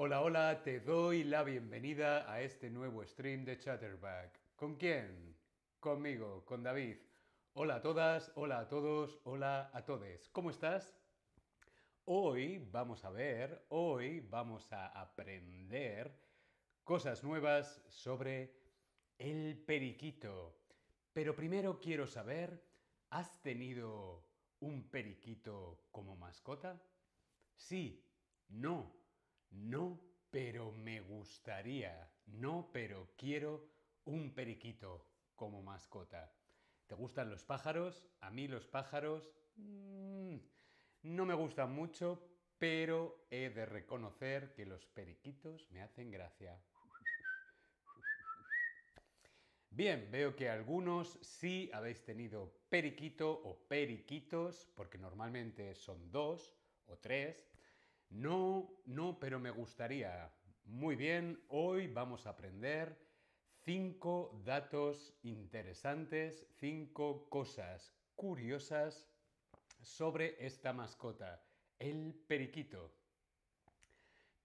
Hola, hola, te doy la bienvenida a este nuevo stream de Chatterback. ¿Con quién? Conmigo, con David. Hola a todas, hola a todos, hola a todes. ¿Cómo estás? Hoy vamos a ver, hoy vamos a aprender cosas nuevas sobre el periquito. Pero primero quiero saber, ¿has tenido un periquito como mascota? Sí, no, no, pero me gustaría, no, pero quiero un periquito como mascota. ¿Te gustan los pájaros? A mí los pájaros mm, no me gustan mucho, pero he de reconocer que los periquitos me hacen gracia. Bien, veo que algunos sí habéis tenido periquito o periquitos, porque normalmente son dos o tres. No, no, pero me gustaría. Muy bien, hoy vamos a aprender cinco datos interesantes, cinco cosas curiosas sobre esta mascota, el periquito.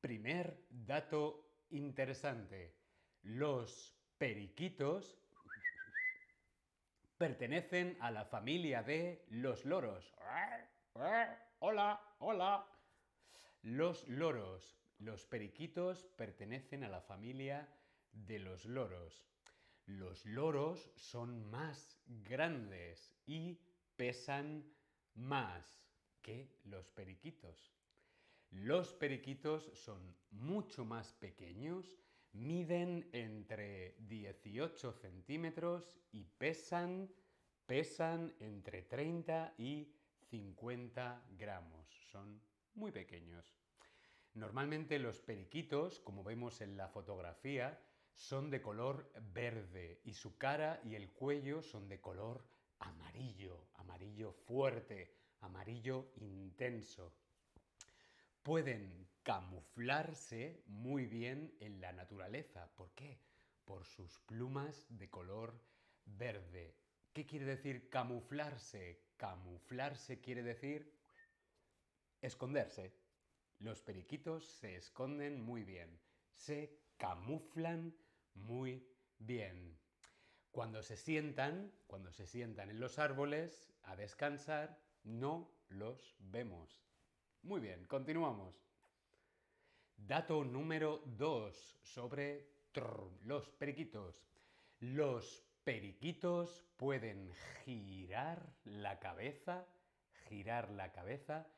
Primer dato interesante. Los periquitos pertenecen a la familia de los loros. Hola, hola. Los loros. Los periquitos pertenecen a la familia de los loros. Los loros son más grandes y pesan más que los periquitos. Los periquitos son mucho más pequeños, miden entre 18 centímetros y pesan, pesan entre 30 y 50 gramos. Son muy pequeños. Normalmente los periquitos, como vemos en la fotografía, son de color verde y su cara y el cuello son de color amarillo, amarillo fuerte, amarillo intenso. Pueden camuflarse muy bien en la naturaleza. ¿Por qué? Por sus plumas de color verde. ¿Qué quiere decir camuflarse? Camuflarse quiere decir esconderse. Los periquitos se esconden muy bien, se camuflan muy bien. Cuando se sientan, cuando se sientan en los árboles a descansar, no los vemos. Muy bien, continuamos. Dato número 2 sobre los periquitos. Los periquitos pueden girar la cabeza, girar la cabeza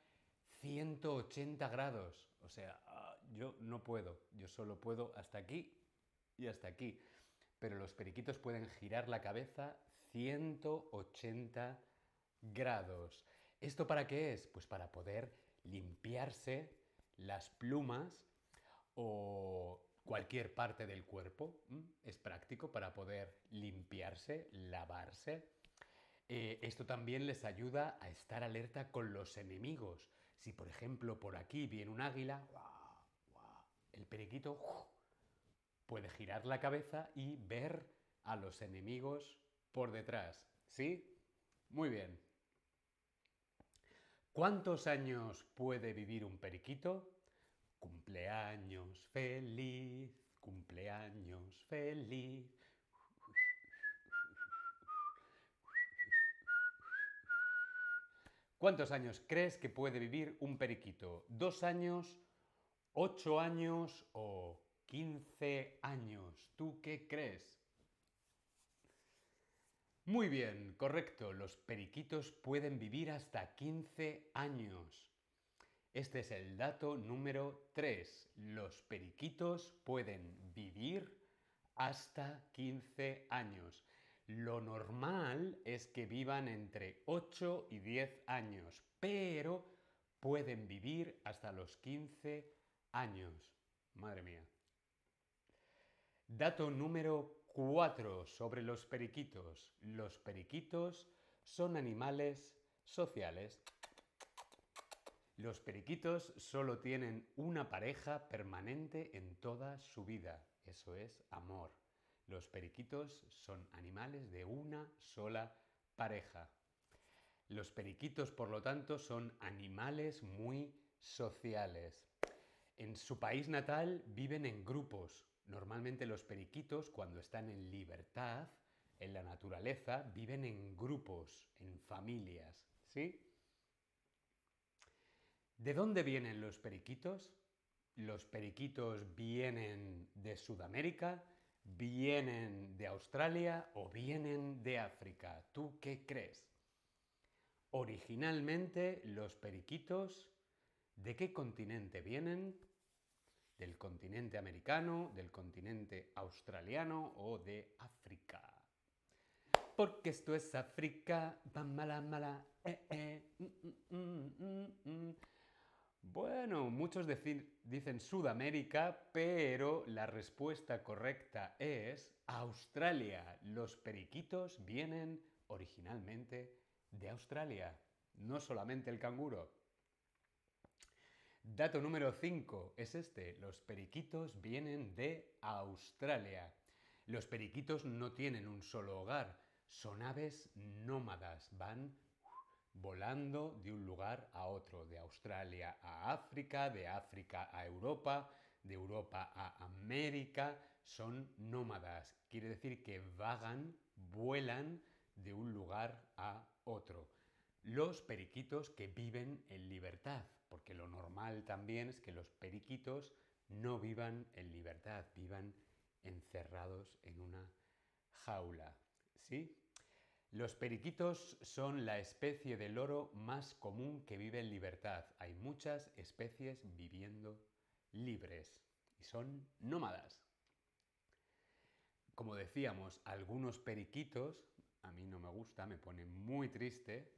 180 grados. O sea, ah, yo no puedo, yo solo puedo hasta aquí y hasta aquí. Pero los periquitos pueden girar la cabeza 180 grados. ¿Esto para qué es? Pues para poder limpiarse las plumas o cualquier parte del cuerpo. Es práctico para poder limpiarse, lavarse. Eh, esto también les ayuda a estar alerta con los enemigos. Si por ejemplo por aquí viene un águila, el periquito puede girar la cabeza y ver a los enemigos por detrás. ¿Sí? Muy bien. ¿Cuántos años puede vivir un periquito? Cumpleaños feliz, cumpleaños feliz. ¿Cuántos años crees que puede vivir un periquito? ¿Dos años, ocho años o quince años? ¿Tú qué crees? Muy bien, correcto. Los periquitos pueden vivir hasta 15 años. Este es el dato número 3. Los periquitos pueden vivir hasta 15 años. Lo normal es que vivan entre 8 y 10 años, pero pueden vivir hasta los 15 años. Madre mía. Dato número 4 sobre los periquitos. Los periquitos son animales sociales. Los periquitos solo tienen una pareja permanente en toda su vida. Eso es amor. Los periquitos son animales de una sola pareja. Los periquitos, por lo tanto, son animales muy sociales. En su país natal viven en grupos. Normalmente los periquitos, cuando están en libertad, en la naturaleza, viven en grupos, en familias. ¿Sí? ¿De dónde vienen los periquitos? Los periquitos vienen de Sudamérica, vienen de Australia o vienen de África. ¿Tú qué crees? Originalmente los periquitos, ¿de qué continente vienen? ¿Del continente americano, del continente australiano o de África? Porque esto es África, mala, mala, eh, eh, mm, bueno, muchos dicen Sudamérica, pero la respuesta correcta es Australia. Los periquitos vienen originalmente de Australia, no solamente el canguro. Dato número 5 es este. Los periquitos vienen de Australia. Los periquitos no tienen un solo hogar, son aves nómadas, van volando de un lugar a otro, de Australia a África, de África a Europa, de Europa a América, son nómadas. Quiere decir que vagan, vuelan de un lugar a otro. Los periquitos que viven en libertad, porque lo normal también es que los periquitos no vivan en libertad, vivan encerrados en una jaula. ¿Sí? Los periquitos son la especie de loro más común que vive en libertad. Hay muchas especies viviendo libres y son nómadas. Como decíamos, algunos periquitos, a mí no me gusta, me pone muy triste,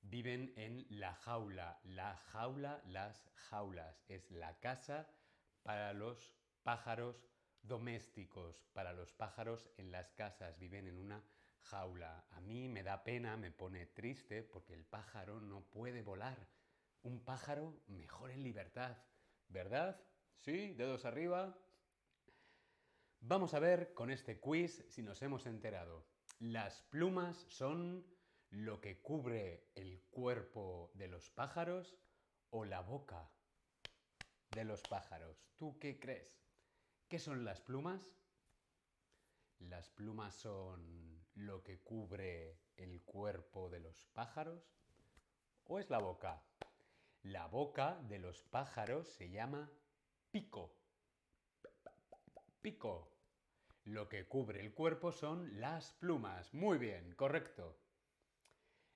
viven en la jaula. La jaula, las jaulas, es la casa para los pájaros domésticos, para los pájaros en las casas, viven en una jaula. A mí me da pena, me pone triste porque el pájaro no puede volar. Un pájaro mejor en libertad, ¿verdad? ¿Sí? ¿Dedos arriba? Vamos a ver con este quiz si nos hemos enterado. Las plumas son lo que cubre el cuerpo de los pájaros o la boca de los pájaros. ¿Tú qué crees? ¿Qué son las plumas? Las plumas son lo que cubre el cuerpo de los pájaros? ¿O es la boca? La boca de los pájaros se llama pico. Pico. Lo que cubre el cuerpo son las plumas. Muy bien, correcto.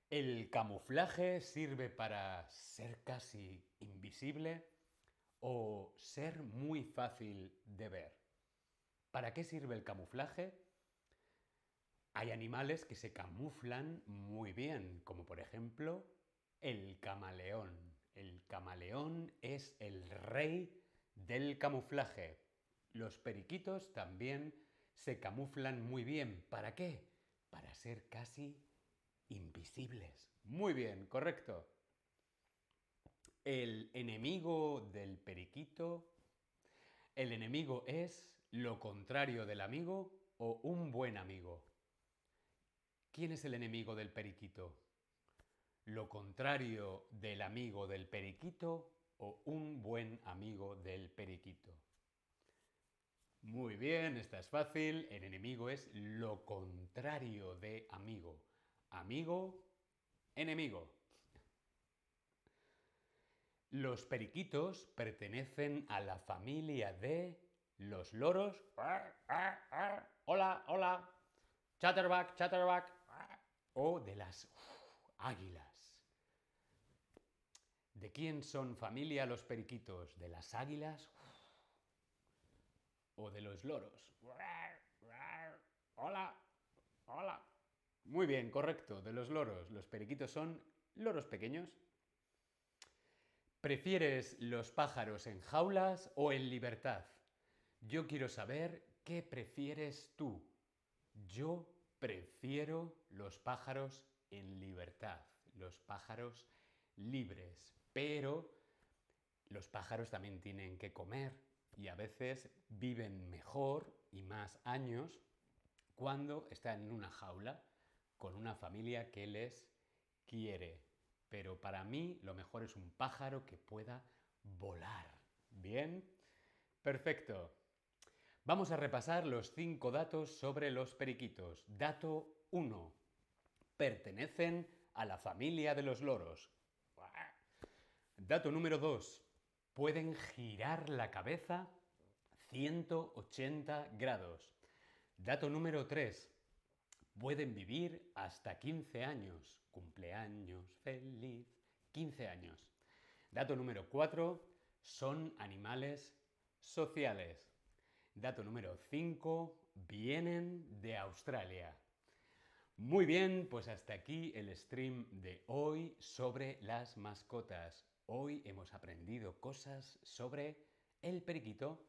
¿El camuflaje sirve para ser casi invisible o ser muy fácil de ver? ¿Para qué sirve el camuflaje? Hay animales que se camuflan muy bien, como por ejemplo el camaleón. El camaleón es el rey del camuflaje. Los periquitos también se camuflan muy bien. ¿Para qué? Para ser casi invisibles. Muy bien, correcto. El enemigo del periquito. El enemigo es lo contrario del amigo o un buen amigo. ¿Quién es el enemigo del periquito? ¿Lo contrario del amigo del periquito o un buen amigo del periquito? Muy bien, esta es fácil. El enemigo es lo contrario de amigo. Amigo, enemigo. Los periquitos pertenecen a la familia de los loros. Hola, hola. Chatterback, chatterback o de las águilas. ¿De quién son familia los periquitos? ¿De las águilas o de los loros? Hola, hola. Muy bien, correcto, de los loros. Los periquitos son loros pequeños. ¿Prefieres los pájaros en jaulas o en libertad? Yo quiero saber qué prefieres tú. Yo Prefiero los pájaros en libertad, los pájaros libres, pero los pájaros también tienen que comer y a veces viven mejor y más años cuando están en una jaula con una familia que les quiere. Pero para mí lo mejor es un pájaro que pueda volar, Bien. Perfecto. Vamos a repasar los cinco datos sobre los periquitos. Dato 1. Pertenecen a la familia de los loros. Dato número 2. Pueden girar la cabeza 180 grados. Dato número 3. Pueden vivir hasta 15 años. Cumpleaños feliz. 15 años. Dato número 4. Son animales sociales. Dato número 5. Vienen de Australia. Muy bien, pues hasta aquí el stream de hoy sobre las mascotas. Hoy hemos aprendido cosas sobre el periquito,